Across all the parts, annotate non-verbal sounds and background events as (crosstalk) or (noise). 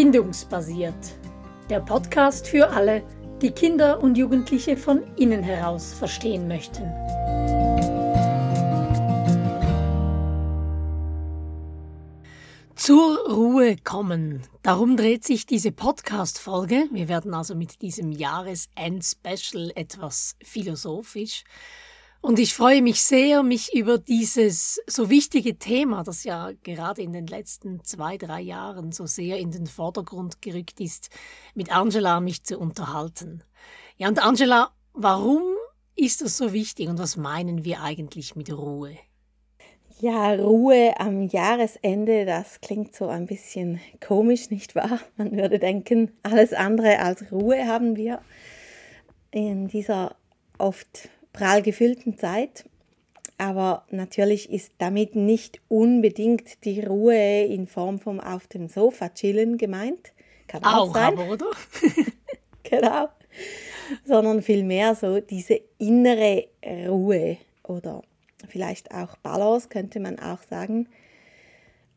Bindungsbasiert. Der Podcast für alle, die Kinder und Jugendliche von innen heraus verstehen möchten. Zur Ruhe kommen. Darum dreht sich diese Podcast-Folge. Wir werden also mit diesem Jahresend-Special etwas philosophisch. Und ich freue mich sehr, mich über dieses so wichtige Thema, das ja gerade in den letzten zwei, drei Jahren so sehr in den Vordergrund gerückt ist, mit Angela mich zu unterhalten. Ja, und Angela, warum ist das so wichtig und was meinen wir eigentlich mit Ruhe? Ja, Ruhe am Jahresende, das klingt so ein bisschen komisch, nicht wahr? Man würde denken, alles andere als Ruhe haben wir in dieser oft prall gefüllten Zeit. Aber natürlich ist damit nicht unbedingt die Ruhe in Form vom auf dem Sofa chillen gemeint. Kann auch, auch sein. Aber, oder? (laughs) genau. Sondern vielmehr so diese innere Ruhe oder vielleicht auch Balance könnte man auch sagen.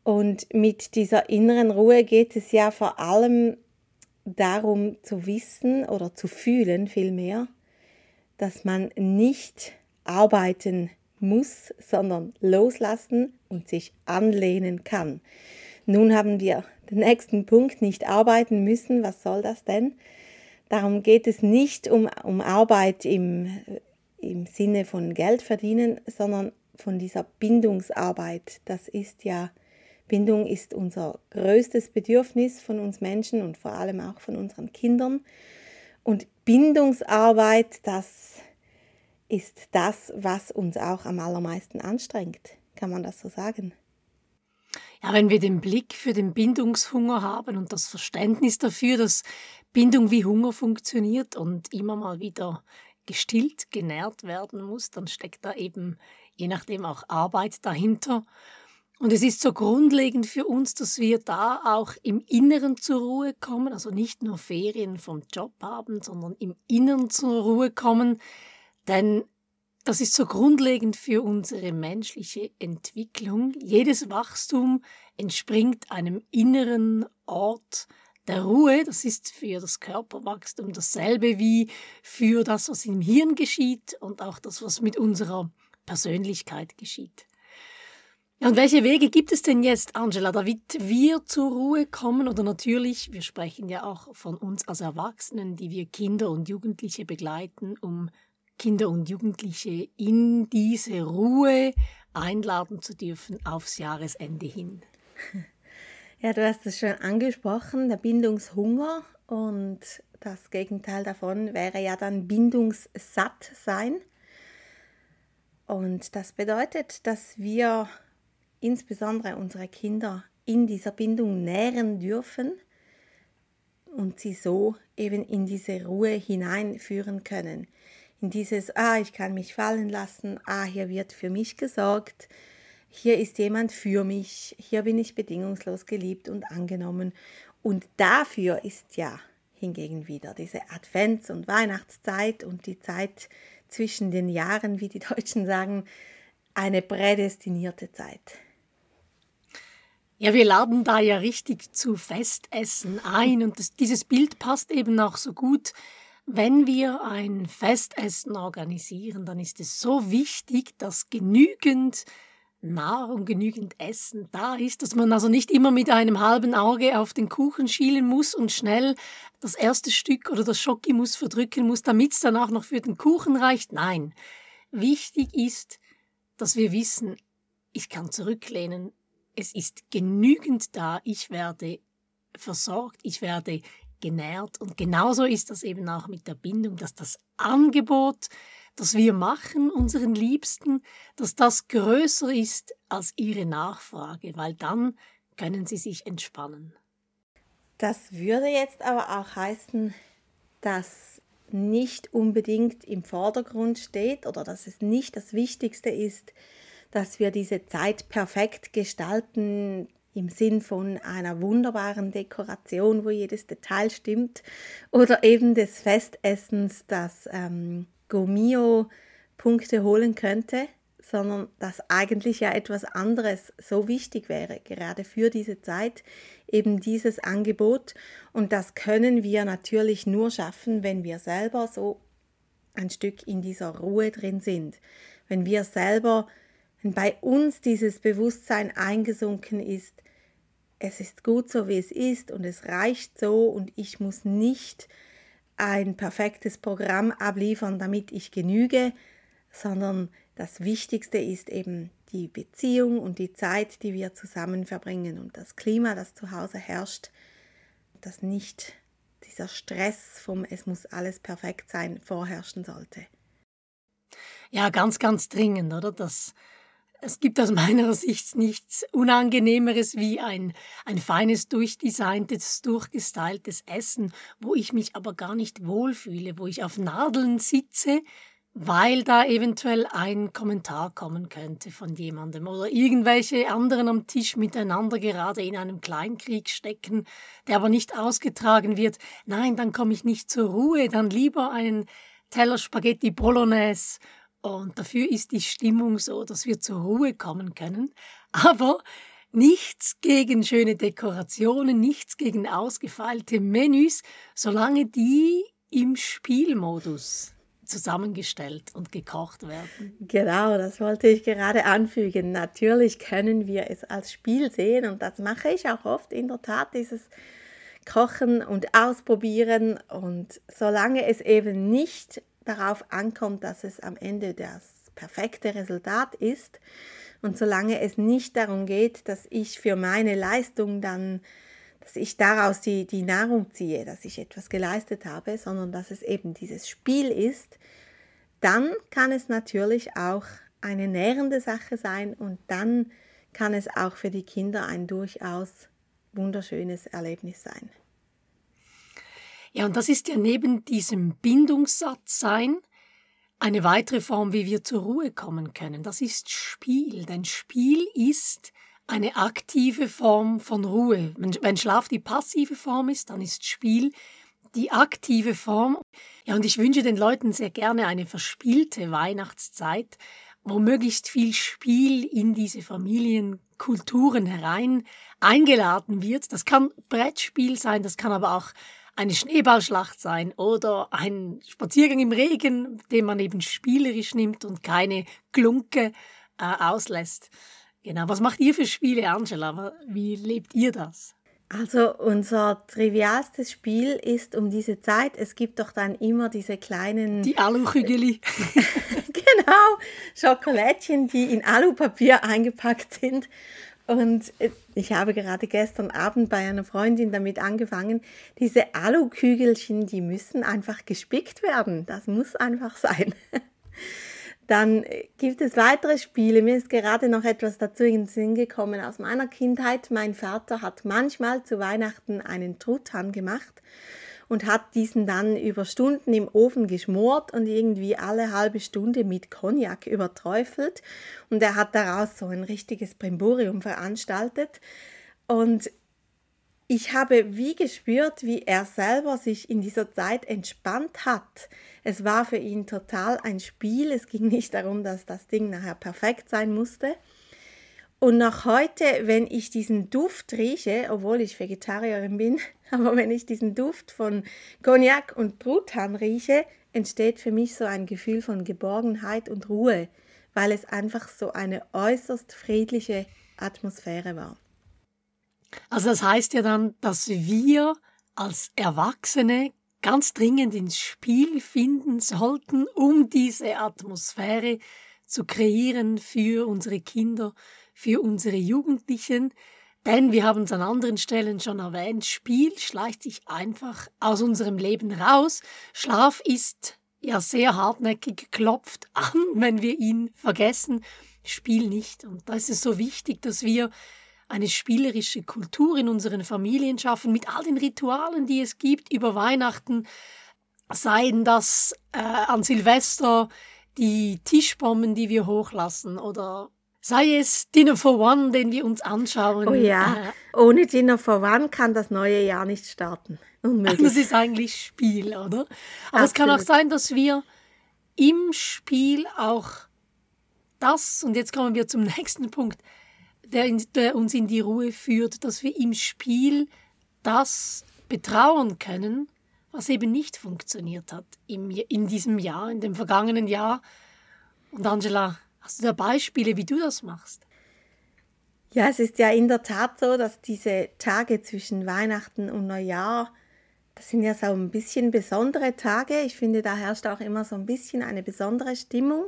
Und mit dieser inneren Ruhe geht es ja vor allem darum zu wissen oder zu fühlen vielmehr, dass man nicht arbeiten muss, sondern loslassen und sich anlehnen kann. Nun haben wir den nächsten Punkt, nicht arbeiten müssen. Was soll das denn? Darum geht es nicht um, um Arbeit im, im Sinne von Geld verdienen, sondern von dieser Bindungsarbeit. Das ist ja, Bindung ist unser größtes Bedürfnis von uns Menschen und vor allem auch von unseren Kindern. Und Bindungsarbeit, das ist das, was uns auch am allermeisten anstrengt. Kann man das so sagen? Ja, wenn wir den Blick für den Bindungshunger haben und das Verständnis dafür, dass Bindung wie Hunger funktioniert und immer mal wieder gestillt, genährt werden muss, dann steckt da eben je nachdem auch Arbeit dahinter. Und es ist so grundlegend für uns, dass wir da auch im Inneren zur Ruhe kommen, also nicht nur Ferien vom Job haben, sondern im Inneren zur Ruhe kommen, denn das ist so grundlegend für unsere menschliche Entwicklung. Jedes Wachstum entspringt einem inneren Ort der Ruhe. Das ist für das Körperwachstum dasselbe wie für das, was im Hirn geschieht und auch das, was mit unserer Persönlichkeit geschieht. Und welche Wege gibt es denn jetzt, Angela, damit wir zur Ruhe kommen? Oder natürlich, wir sprechen ja auch von uns als Erwachsenen, die wir Kinder und Jugendliche begleiten, um Kinder und Jugendliche in diese Ruhe einladen zu dürfen aufs Jahresende hin. (laughs) Ja, du hast es schon angesprochen, der Bindungshunger und das Gegenteil davon wäre ja dann Bindungssatt sein. Und das bedeutet, dass wir insbesondere unsere Kinder in dieser Bindung nähren dürfen und sie so eben in diese Ruhe hineinführen können. In dieses, ah, ich kann mich fallen lassen, ah, hier wird für mich gesorgt, hier ist jemand für mich, hier bin ich bedingungslos geliebt und angenommen. Und dafür ist ja hingegen wieder diese Advents- und Weihnachtszeit und die Zeit zwischen den Jahren, wie die (laughs) Deutschen sagen, eine prädestinierte Zeit. Ja, wir laden da ja richtig zu Festessen ein und das, dieses Bild passt eben auch so gut. Wenn wir ein Festessen organisieren, dann ist es so wichtig, dass genügend Nahrung, genügend Essen da ist, dass man also nicht immer mit einem halben Auge auf den Kuchen schielen muss und schnell das erste Stück oder das Schokimus verdrücken muss, damit es dann auch noch für den Kuchen reicht. Nein, wichtig ist, dass wir wissen, ich kann zurücklehnen, es ist genügend da, ich werde versorgt, ich werde genährt. Und genauso ist das eben auch mit der Bindung, dass das Angebot, das wir machen unseren Liebsten, dass das größer ist als ihre Nachfrage, weil dann können sie sich entspannen. Das würde jetzt aber auch heißen, dass nicht unbedingt im Vordergrund steht oder dass es nicht das Wichtigste ist, dass wir diese Zeit perfekt gestalten im Sinn von einer wunderbaren Dekoration, wo jedes Detail stimmt, oder eben des Festessens, das ähm, Gomio Punkte holen könnte, sondern dass eigentlich ja etwas anderes so wichtig wäre, gerade für diese Zeit, eben dieses Angebot. Und das können wir natürlich nur schaffen, wenn wir selber so ein Stück in dieser Ruhe drin sind. Wenn wir selber, wenn bei uns dieses Bewusstsein eingesunken ist, es ist gut so, wie es ist und es reicht so und ich muss nicht ein perfektes Programm abliefern, damit ich genüge, sondern das Wichtigste ist eben die Beziehung und die Zeit, die wir zusammen verbringen und das Klima, das zu Hause herrscht, dass nicht dieser Stress vom Es muss alles perfekt sein vorherrschen sollte. Ja, ganz, ganz dringend, oder? Das, es gibt aus meiner Sicht nichts Unangenehmeres wie ein, ein feines, durchdesigntes, durchgestyltes Essen, wo ich mich aber gar nicht wohlfühle, wo ich auf Nadeln sitze, weil da eventuell ein Kommentar kommen könnte von jemandem oder irgendwelche anderen am Tisch miteinander gerade in einem Kleinkrieg stecken, der aber nicht ausgetragen wird. Nein, dann komme ich nicht zur Ruhe, dann lieber einen Teller Spaghetti Bolognese und dafür ist die Stimmung so, dass wir zur Ruhe kommen können. Aber nichts gegen schöne Dekorationen, nichts gegen ausgefeilte Menüs, solange die im Spielmodus zusammengestellt und gekocht werden. Genau, das wollte ich gerade anfügen. Natürlich können wir es als Spiel sehen und das mache ich auch oft in der Tat, dieses Kochen und Ausprobieren. Und solange es eben nicht darauf ankommt, dass es am Ende das perfekte Resultat ist und solange es nicht darum geht, dass ich für meine Leistung dann dass ich daraus die, die Nahrung ziehe, dass ich etwas geleistet habe, sondern dass es eben dieses Spiel ist, dann kann es natürlich auch eine nährende Sache sein und dann kann es auch für die Kinder ein durchaus wunderschönes Erlebnis sein. Ja, und das ist ja neben diesem Bindungssatz sein eine weitere Form, wie wir zur Ruhe kommen können. Das ist Spiel, denn Spiel ist eine aktive Form von Ruhe. Wenn Schlaf die passive Form ist, dann ist Spiel die aktive Form. Ja, und ich wünsche den Leuten sehr gerne eine verspielte Weihnachtszeit, wo möglichst viel Spiel in diese Familienkulturen herein eingeladen wird. Das kann Brettspiel sein, das kann aber auch eine Schneeballschlacht sein oder ein Spaziergang im Regen, den man eben spielerisch nimmt und keine Glunke äh, auslässt. Genau. Was macht ihr für Spiele, Angela? Wie lebt ihr das? Also unser trivialstes Spiel ist um diese Zeit, es gibt doch dann immer diese kleinen... Die Aluhügeli. (laughs) genau, Schokolädchen, die in Alupapier eingepackt sind. Und ich habe gerade gestern Abend bei einer Freundin damit angefangen, diese Alukügelchen, die müssen einfach gespickt werden. Das muss einfach sein. (laughs) Dann gibt es weitere Spiele. Mir ist gerade noch etwas dazu in den Sinn gekommen aus meiner Kindheit. Mein Vater hat manchmal zu Weihnachten einen Truthahn gemacht und hat diesen dann über Stunden im Ofen geschmort und irgendwie alle halbe Stunde mit Cognac überträufelt. Und er hat daraus so ein richtiges Brimborium veranstaltet. Und ich habe wie gespürt, wie er selber sich in dieser Zeit entspannt hat. Es war für ihn total ein Spiel. Es ging nicht darum, dass das Ding nachher perfekt sein musste. Und noch heute, wenn ich diesen Duft rieche, obwohl ich Vegetarierin bin, aber wenn ich diesen Duft von Cognac und Truthahn rieche, entsteht für mich so ein Gefühl von Geborgenheit und Ruhe, weil es einfach so eine äußerst friedliche Atmosphäre war. Also das heißt ja dann, dass wir als Erwachsene ganz dringend ins Spiel finden sollten, um diese Atmosphäre zu kreieren für unsere Kinder, für unsere Jugendlichen. Denn wir haben es an anderen Stellen schon erwähnt, Spiel schleicht sich einfach aus unserem Leben raus. Schlaf ist ja sehr hartnäckig klopft (laughs) an, wenn wir ihn vergessen. Spiel nicht. Und da ist es so wichtig, dass wir eine spielerische Kultur in unseren Familien schaffen, mit all den Ritualen, die es gibt über Weihnachten, seien das äh, an Silvester die Tischbomben, die wir hochlassen oder sei es Dinner for One, den wir uns anschauen. Oh ja, äh, ohne Dinner for One kann das neue Jahr nicht starten. Unmöglich. Das ist eigentlich Spiel, oder? Aber Absolut. es kann auch sein, dass wir im Spiel auch das, und jetzt kommen wir zum (laughs) nächsten Punkt, der, in, der uns in die Ruhe führt, dass wir im Spiel das betrauern können, was eben nicht funktioniert hat im, in diesem Jahr, in dem vergangenen Jahr. Und Angela, hast du da Beispiele, wie du das machst? Ja, es ist ja in der Tat so, dass diese Tage zwischen Weihnachten und Neujahr, das sind ja so ein bisschen besondere Tage. Ich finde, da herrscht auch immer so ein bisschen eine besondere Stimmung.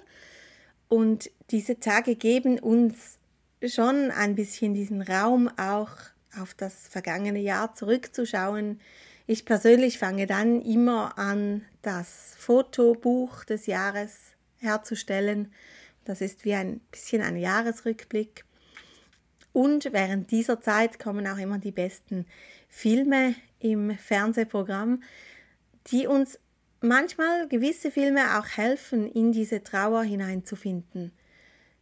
Und diese Tage geben uns schon ein bisschen diesen Raum, auch auf das vergangene Jahr zurückzuschauen. Ich persönlich fange dann immer an, das Fotobuch des Jahres herzustellen. Das ist wie ein bisschen ein Jahresrückblick. Und während dieser Zeit kommen auch immer die besten Filme im Fernsehprogramm, die uns manchmal gewisse Filme auch helfen, in diese Trauer hineinzufinden.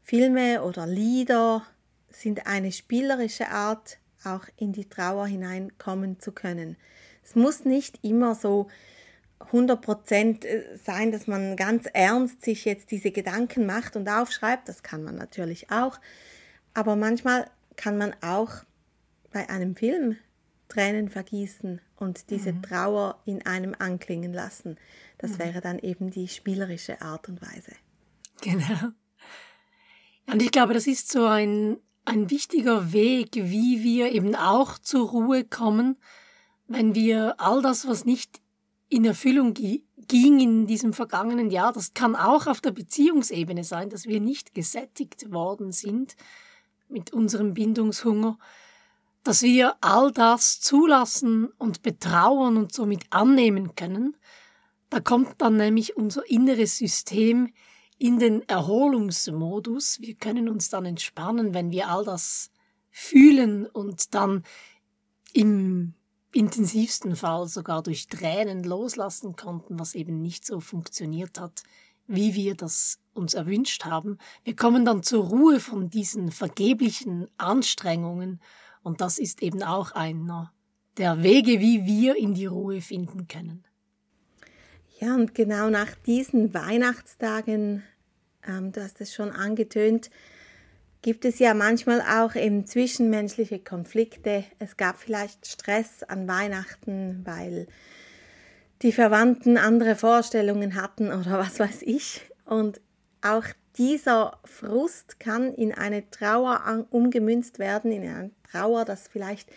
Filme oder Lieder sind eine spielerische Art, auch in die Trauer hineinkommen zu können. Es muss nicht immer so 100% äh, sein, dass man ganz ernst sich jetzt diese Gedanken macht und aufschreibt. Das kann man natürlich auch. Aber manchmal kann man auch bei einem Film Tränen vergießen und diese mhm. Trauer in einem anklingen lassen. Das mhm. wäre dann eben die spielerische Art und Weise. Genau. Und ich glaube, das ist so ein, ein wichtiger Weg, wie wir eben auch zur Ruhe kommen, wenn wir all das, was nicht in Erfüllung ging in diesem vergangenen Jahr, das kann auch auf der Beziehungsebene sein, dass wir nicht gesättigt worden sind mit unserem Bindungshunger, dass wir all das zulassen und betrauern und somit annehmen können, da kommt dann nämlich unser inneres System in den Erholungsmodus. Wir können uns dann entspannen, wenn wir all das fühlen und dann im intensivsten Fall sogar durch Tränen loslassen konnten, was eben nicht so funktioniert hat, wie wir das uns erwünscht haben. Wir kommen dann zur Ruhe von diesen vergeblichen Anstrengungen und das ist eben auch einer der Wege, wie wir in die Ruhe finden können. Ja, und genau nach diesen Weihnachtstagen, ähm, du hast es schon angetönt, gibt es ja manchmal auch eben zwischenmenschliche Konflikte. Es gab vielleicht Stress an Weihnachten, weil die Verwandten andere Vorstellungen hatten oder (laughs) was weiß ich. Und auch dieser Frust kann in eine Trauer umgemünzt werden, in eine Trauer, dass vielleicht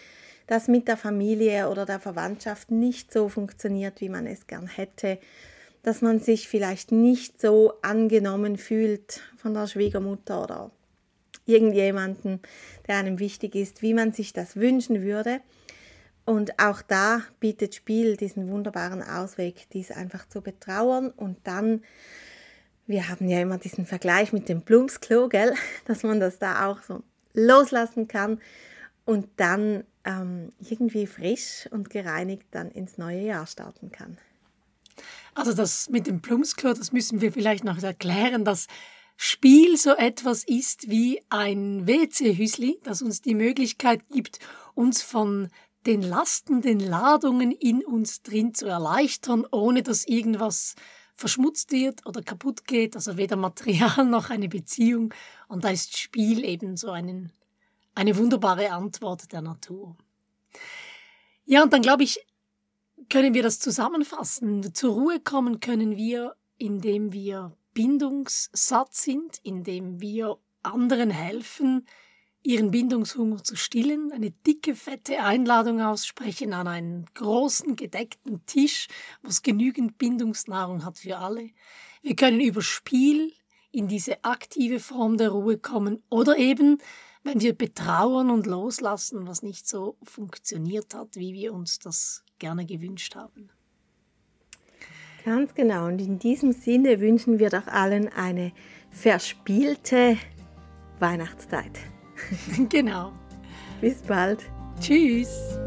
das mit der Familie oder der Verwandtschaft nicht so funktioniert, wie man es gern hätte, dass man sich vielleicht nicht so angenommen fühlt von der Schwiegermutter oder irgendjemanden, der einem wichtig ist, wie man sich das wünschen würde. Und auch da bietet Spiel diesen wunderbaren Ausweg, dies einfach zu betrauern und dann wir haben ja immer diesen Vergleich mit dem Blumsklo, gell? (laughs) dass man das da auch so loslassen kann und dann ähm, irgendwie frisch und gereinigt dann ins neue Jahr starten kann. Also das mit dem Blumsklo, das müssen wir vielleicht noch erklären, dass Spiel so etwas ist wie ein WC-Hüsli, das uns die Möglichkeit gibt, uns von den Lasten, den Ladungen in uns drin zu erleichtern, ohne dass irgendwas verschmutzt wird oder kaputt geht, also weder Material (laughs) noch eine Beziehung. Und da ist Spiel eben so einen, eine wunderbare Antwort der Natur. Ja, und dann glaube ich, können wir das zusammenfassen. Zur Ruhe kommen können wir, indem wir bindungssatt sind, indem wir anderen helfen, ihren Bindungshunger zu stillen, eine dicke, fette Einladung aussprechen an einen großen, gedeckten Tisch, wo es genügend Bindungsnahrung hat für alle. Wir können über Spiel in diese aktive Form der Ruhe kommen oder eben, wenn wir betrauern und loslassen, was nicht so funktioniert hat, wie wir uns das gerne gewünscht haben. Ganz genau. Und in diesem Sinne wünschen wir doch allen eine verspielte Weihnachtszeit. (laughs) genau. Bis bald. Tschüss.